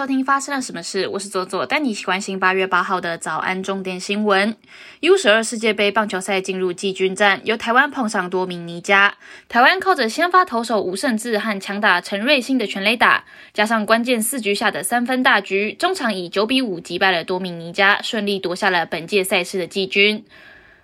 收听发生了什么事？我是左左，带你关心八月八号的早安重点新闻。U 十二世界杯棒球赛进入季军战，由台湾碰上多名尼加。台湾靠着先发投手吴胜志和强打陈瑞兴的全垒打，加上关键四局下的三分大局，中场以九比五击败了多名尼加，顺利夺下了本届赛事的季军。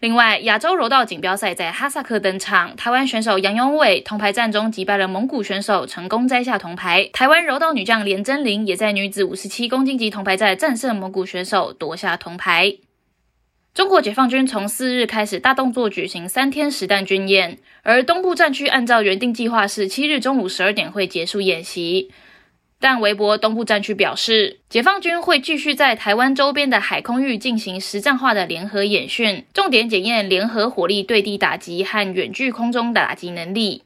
另外，亚洲柔道锦标赛在哈萨克登场，台湾选手杨永伟铜牌战中击败了蒙古选手，成功摘下铜牌。台湾柔道女将连真玲也在女子五十七公斤级铜牌战战胜蒙古选手，夺下铜牌。中国解放军从四日开始大动作举行三天实弹军演，而东部战区按照原定计划是七日中午十二点会结束演习。但微博东部战区表示，解放军会继续在台湾周边的海空域进行实战化的联合演训，重点检验联合火力对地打击和远距空中打击能力。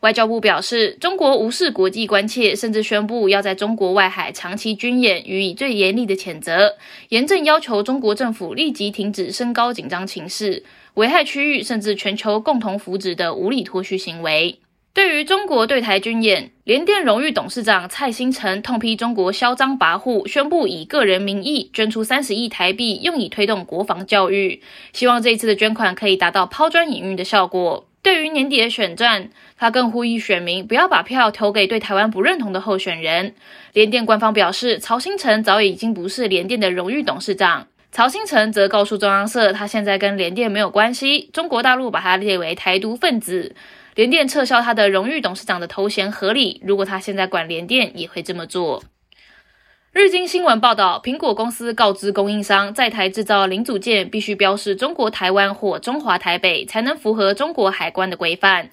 外交部表示，中国无视国际关切，甚至宣布要在中国外海长期军演，予以最严厉的谴责，严正要求中国政府立即停止升高紧张情势、危害区域甚至全球共同福祉的无理脱序行为。对于中国对台军演，联电荣誉董事长蔡新成痛批中国嚣张跋扈，宣布以个人名义捐出三十亿台币，用以推动国防教育，希望这一次的捐款可以达到抛砖引玉的效果。对于年底的选战，他更呼吁选民不要把票投给对台湾不认同的候选人。联电官方表示，曹新成早已经不是联电的荣誉董事长。曹新成则告诉中央社，他现在跟联电没有关系，中国大陆把他列为台独分子。联电撤销他的荣誉董事长的头衔合理，如果他现在管联电，也会这么做。日经新闻报道，苹果公司告知供应商，在台制造零组件必须标示中国台湾或中华台北，才能符合中国海关的规范。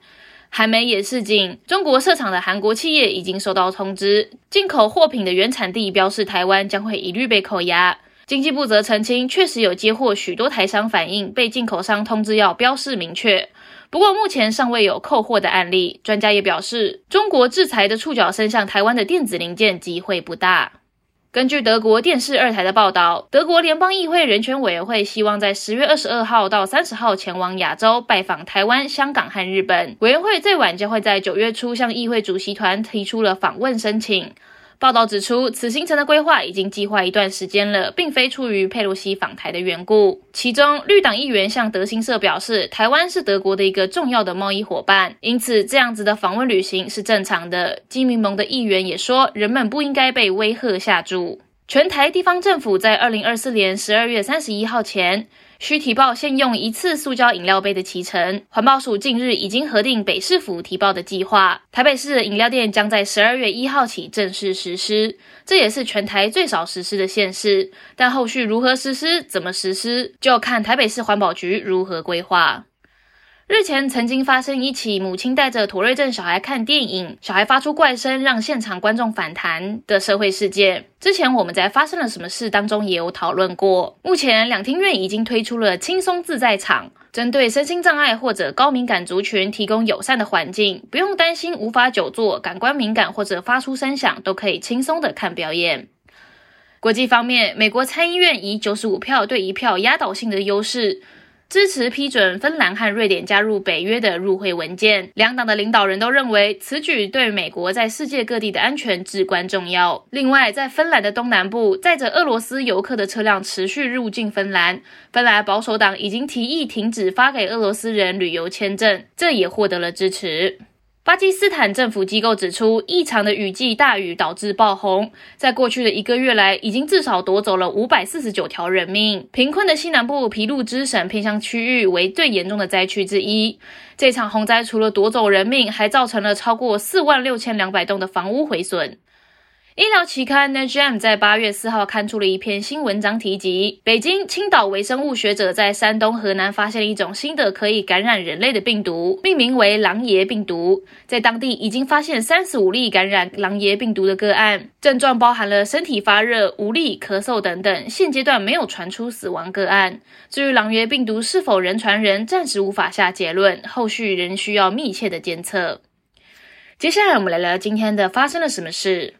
韩媒也示警，中国设厂的韩国企业已经收到通知，进口货品的原产地标示台湾将会一律被扣押。经济部则澄清，确实有接获许多台商反映，被进口商通知要标示明确。不过目前尚未有扣货的案例，专家也表示，中国制裁的触角伸向台湾的电子零件机会不大。根据德国电视二台的报道，德国联邦议会人权委员会希望在十月二十二号到三十号前往亚洲拜访台湾、香港和日本。委员会最晚将会在九月初向议会主席团提出了访问申请。报道指出，此行程的规划已经计划一段时间了，并非出于佩洛西访台的缘故。其中，绿党议员向德新社表示，台湾是德国的一个重要的贸易伙伴，因此这样子的访问旅行是正常的。基民盟的议员也说，人们不应该被威吓吓住。全台地方政府在二零二四年十二月三十一号前。需提报现用一次塑胶饮料杯的提成。环保署近日已经核定北市府提报的计划，台北市的饮料店将在十二月一号起正式实施，这也是全台最少实施的县市。但后续如何实施、怎么实施，就看台北市环保局如何规划。日前曾经发生一起母亲带着妥瑞症小孩看电影，小孩发出怪声，让现场观众反弹的社会事件。之前我们在发生了什么事当中也有讨论过。目前两厅院已经推出了轻松自在场，针对身心障碍或者高敏感族群提供友善的环境，不用担心无法久坐、感官敏感或者发出声响，都可以轻松的看表演。国际方面，美国参议院以九十五票对一票压倒性的优势。支持批准芬兰和瑞典加入北约的入会文件。两党的领导人都认为此举对美国在世界各地的安全至关重要。另外，在芬兰的东南部，载着俄罗斯游客的车辆持续入境芬兰，芬兰保守党已经提议停止发给俄罗斯人旅游签证，这也获得了支持。巴基斯坦政府机构指出，异常的雨季大雨导致爆洪，在过去的一个月来，已经至少夺走了五百四十九条人命。贫困的西南部皮路之省偏乡区域为最严重的灾区之一。这场洪灾除了夺走人命，还造成了超过四万六千两百栋的房屋毁损。医疗期刊《Nature》在八月四号刊出了一篇新文章，提及北京、青岛微生物学者在山东、河南发现了一种新的可以感染人类的病毒，命名为“狼爷病毒”。在当地已经发现三十五例感染狼爷病毒的个案，症状包含了身体发热、无力、咳嗽等等。现阶段没有传出死亡个案。至于狼爷病毒是否人传人，暂时无法下结论，后续仍需要密切的监测。接下来，我们来聊今天的发生了什么事。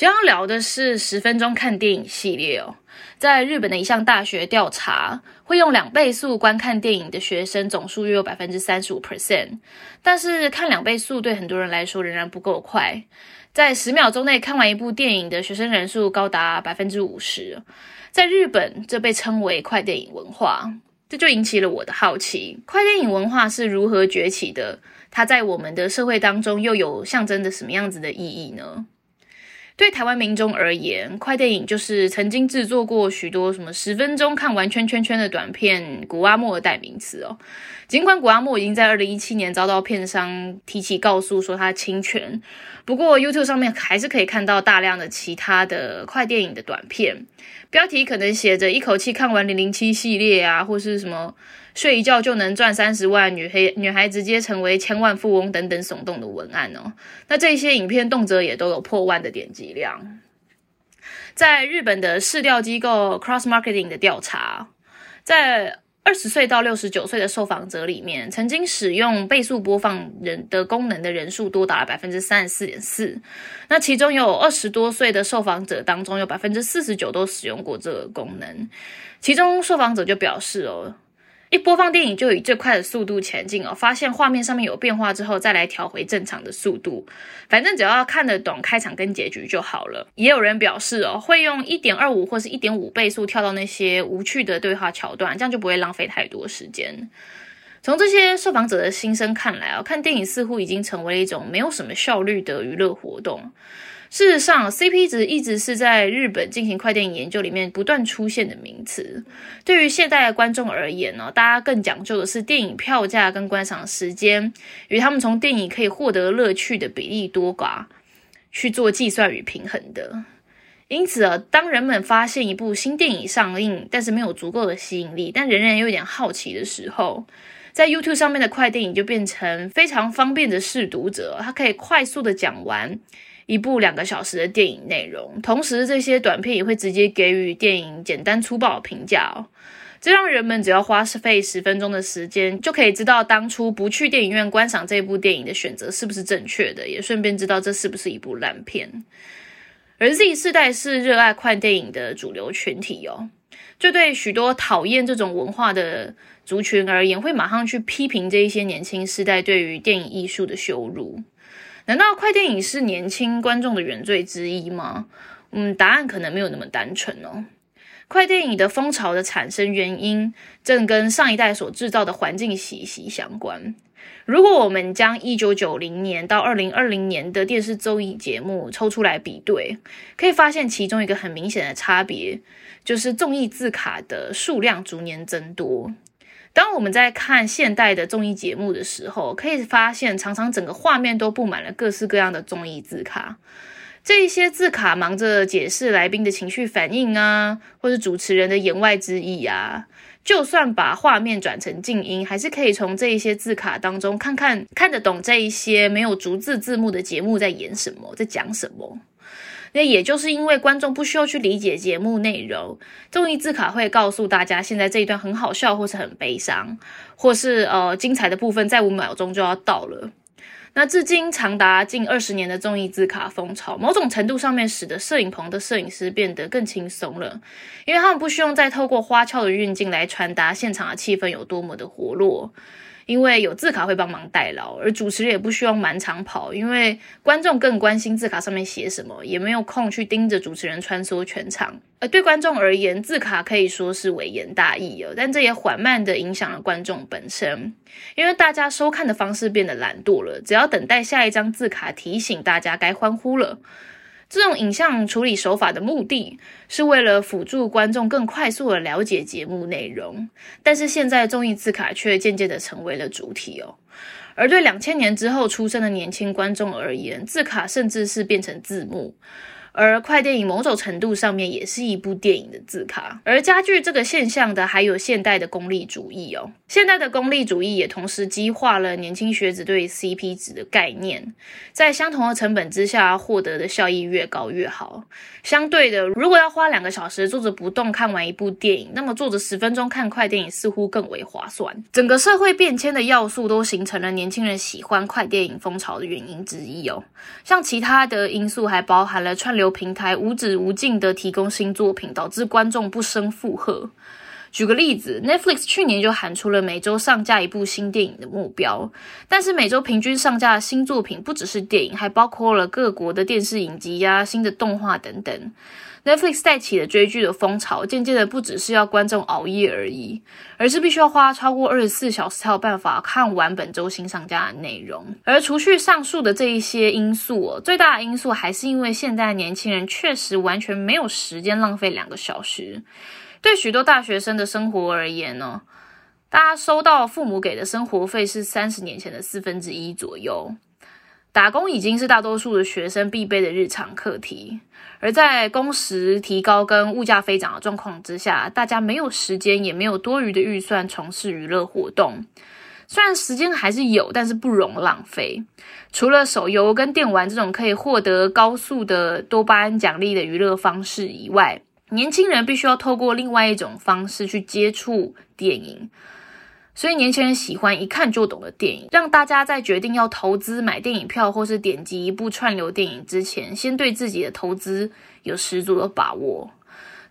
今天要聊的是十分钟看电影系列哦。在日本的一项大学调查，会用两倍速观看电影的学生总数约有百分之三十五 percent，但是看两倍速对很多人来说仍然不够快。在十秒钟内看完一部电影的学生人数高达百分之五十，在日本这被称为快电影文化，这就引起了我的好奇：快电影文化是如何崛起的？它在我们的社会当中又有象征着什么样子的意义呢？对台湾民众而言，快电影就是曾经制作过许多什么十分钟看完圈圈圈的短片，古阿莫的代名词哦。尽管古阿莫已经在二零一七年遭到片商提起告诉，说他侵权，不过 YouTube 上面还是可以看到大量的其他的快电影的短片，标题可能写着一口气看完零零七系列啊，或是什么。睡一觉就能赚三十万，女黑女孩直接成为千万富翁等等耸动的文案哦。那这些影片动辄也都有破万的点击量。在日本的市调机构 Cross Marketing 的调查，在二十岁到六十九岁的受访者里面，曾经使用倍速播放人的功能的人数多达百分之三十四点四。那其中有二十多岁的受访者当中，有百分之四十九都使用过这个功能。其中受访者就表示哦。一播放电影就以最快的速度前进哦，发现画面上面有变化之后，再来调回正常的速度。反正只要看得懂开场跟结局就好了。也有人表示哦，会用一点二五或是一点五倍速跳到那些无趣的对话桥段，这样就不会浪费太多时间。从这些受访者的心声看来啊，看电影似乎已经成为了一种没有什么效率的娱乐活动。事实上，CP 值一直是在日本进行快电影研究里面不断出现的名词。对于现代的观众而言呢，大家更讲究的是电影票价跟观赏时间与他们从电影可以获得乐趣的比例多寡去做计算与平衡的。因此啊，当人们发现一部新电影上映，但是没有足够的吸引力，但仍然有点好奇的时候，在 YouTube 上面的快电影就变成非常方便的试读者，它可以快速的讲完。一部两个小时的电影内容，同时这些短片也会直接给予电影简单粗暴的评价哦。这让人们只要花费十分钟的时间，就可以知道当初不去电影院观赏这部电影的选择是不是正确的，也顺便知道这是不是一部烂片。而 Z 世代是热爱快电影的主流群体哦，这对许多讨厌这种文化的族群而言，会马上去批评这一些年轻世代对于电影艺术的羞辱。难道快电影是年轻观众的原罪之一吗？嗯，答案可能没有那么单纯哦。快电影的风潮的产生原因，正跟上一代所制造的环境息息相关。如果我们将一九九零年到二零二零年的电视综艺节目抽出来比对，可以发现其中一个很明显的差别，就是综艺字卡的数量逐年增多。当我们在看现代的综艺节目的时候，可以发现常常整个画面都布满了各式各样的综艺字卡。这一些字卡忙着解释来宾的情绪反应啊，或是主持人的言外之意啊。就算把画面转成静音，还是可以从这一些字卡当中看看看得懂这一些没有逐字字幕的节目在演什么，在讲什么。那也就是因为观众不需要去理解节目内容，综艺字卡会告诉大家现在这一段很好笑，或是很悲伤，或是呃精彩的部分在五秒钟就要到了。那至今长达近二十年的综艺字卡风潮，某种程度上面使得摄影棚的摄影师变得更轻松了，因为他们不需要再透过花俏的运镜来传达现场的气氛有多么的活络。因为有字卡会帮忙代劳，而主持人也不需要满场跑，因为观众更关心字卡上面写什么，也没有空去盯着主持人穿梭全场。而对观众而言，字卡可以说是微言大义哦，但这也缓慢的影响了观众本身，因为大家收看的方式变得懒惰了，只要等待下一张字卡提醒大家该欢呼了。这种影像处理手法的目的是为了辅助观众更快速的了解节目内容，但是现在综艺字卡却渐渐的成为了主体哦。而对两千年之后出生的年轻观众而言，字卡甚至是变成字幕。而快电影某种程度上面也是一部电影的字卡，而加剧这个现象的还有现代的功利主义哦。现代的功利主义也同时激化了年轻学子对 CP 值的概念，在相同的成本之下获得的效益越高越好。相对的，如果要花两个小时坐着不动看完一部电影，那么坐着十分钟看快电影似乎更为划算。整个社会变迁的要素都形成了年轻人喜欢快电影风潮的原因之一哦。像其他的因素还包含了串流。由平台无止无尽的提供新作品，导致观众不胜负荷。举个例子，Netflix 去年就喊出了每周上架一部新电影的目标，但是每周平均上架的新作品不只是电影，还包括了各国的电视影集呀、新的动画等等。Netflix 带起了追剧的风潮，渐渐的不只是要观众熬夜而已，而是必须要花超过二十四小时才有办法看完本周新上架的内容。而除去上述的这一些因素，最大的因素还是因为现在年轻人确实完全没有时间浪费两个小时。对许多大学生的生活而言呢，大家收到父母给的生活费是三十年前的四分之一左右。打工已经是大多数的学生必备的日常课题，而在工时提高跟物价飞涨的状况之下，大家没有时间，也没有多余的预算从事娱乐活动。虽然时间还是有，但是不容浪费。除了手游跟电玩这种可以获得高速的多巴胺奖励的娱乐方式以外，年轻人必须要透过另外一种方式去接触电影，所以年轻人喜欢一看就懂的电影，让大家在决定要投资买电影票或是点击一部串流电影之前，先对自己的投资有十足的把握。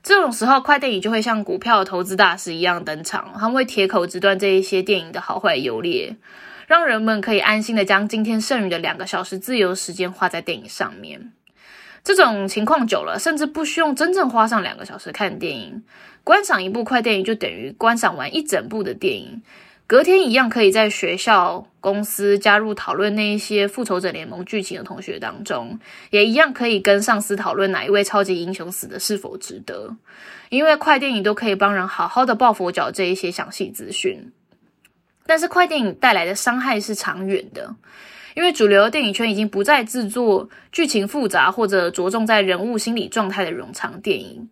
这种时候，快电影就会像股票投资大师一样登场，他们会铁口直断这一些电影的好坏优劣，让人们可以安心的将今天剩余的两个小时自由时间花在电影上面。这种情况久了，甚至不需要真正花上两个小时看电影，观赏一部快电影就等于观赏完一整部的电影。隔天一样可以在学校、公司加入讨论那一些复仇者联盟剧情的同学当中，也一样可以跟上司讨论哪一位超级英雄死的是否值得。因为快电影都可以帮人好好的抱佛脚这一些详细资讯，但是快电影带来的伤害是长远的。因为主流电影圈已经不再制作剧情复杂或者着重在人物心理状态的冗长电影，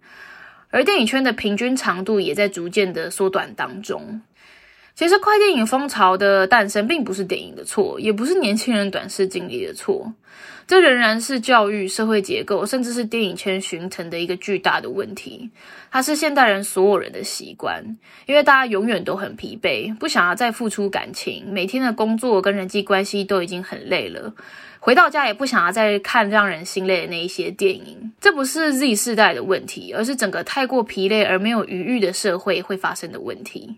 而电影圈的平均长度也在逐渐的缩短当中。其实，快电影风潮的诞生并不是电影的错，也不是年轻人短视经历的错，这仍然是教育、社会结构，甚至是电影圈形成的一个巨大的问题。它是现代人所有人的习惯，因为大家永远都很疲惫，不想要再付出感情，每天的工作跟人际关系都已经很累了，回到家也不想要再看让人心累的那一些电影。这不是 Z 世代的问题，而是整个太过疲累而没有余裕的社会会发生的问题。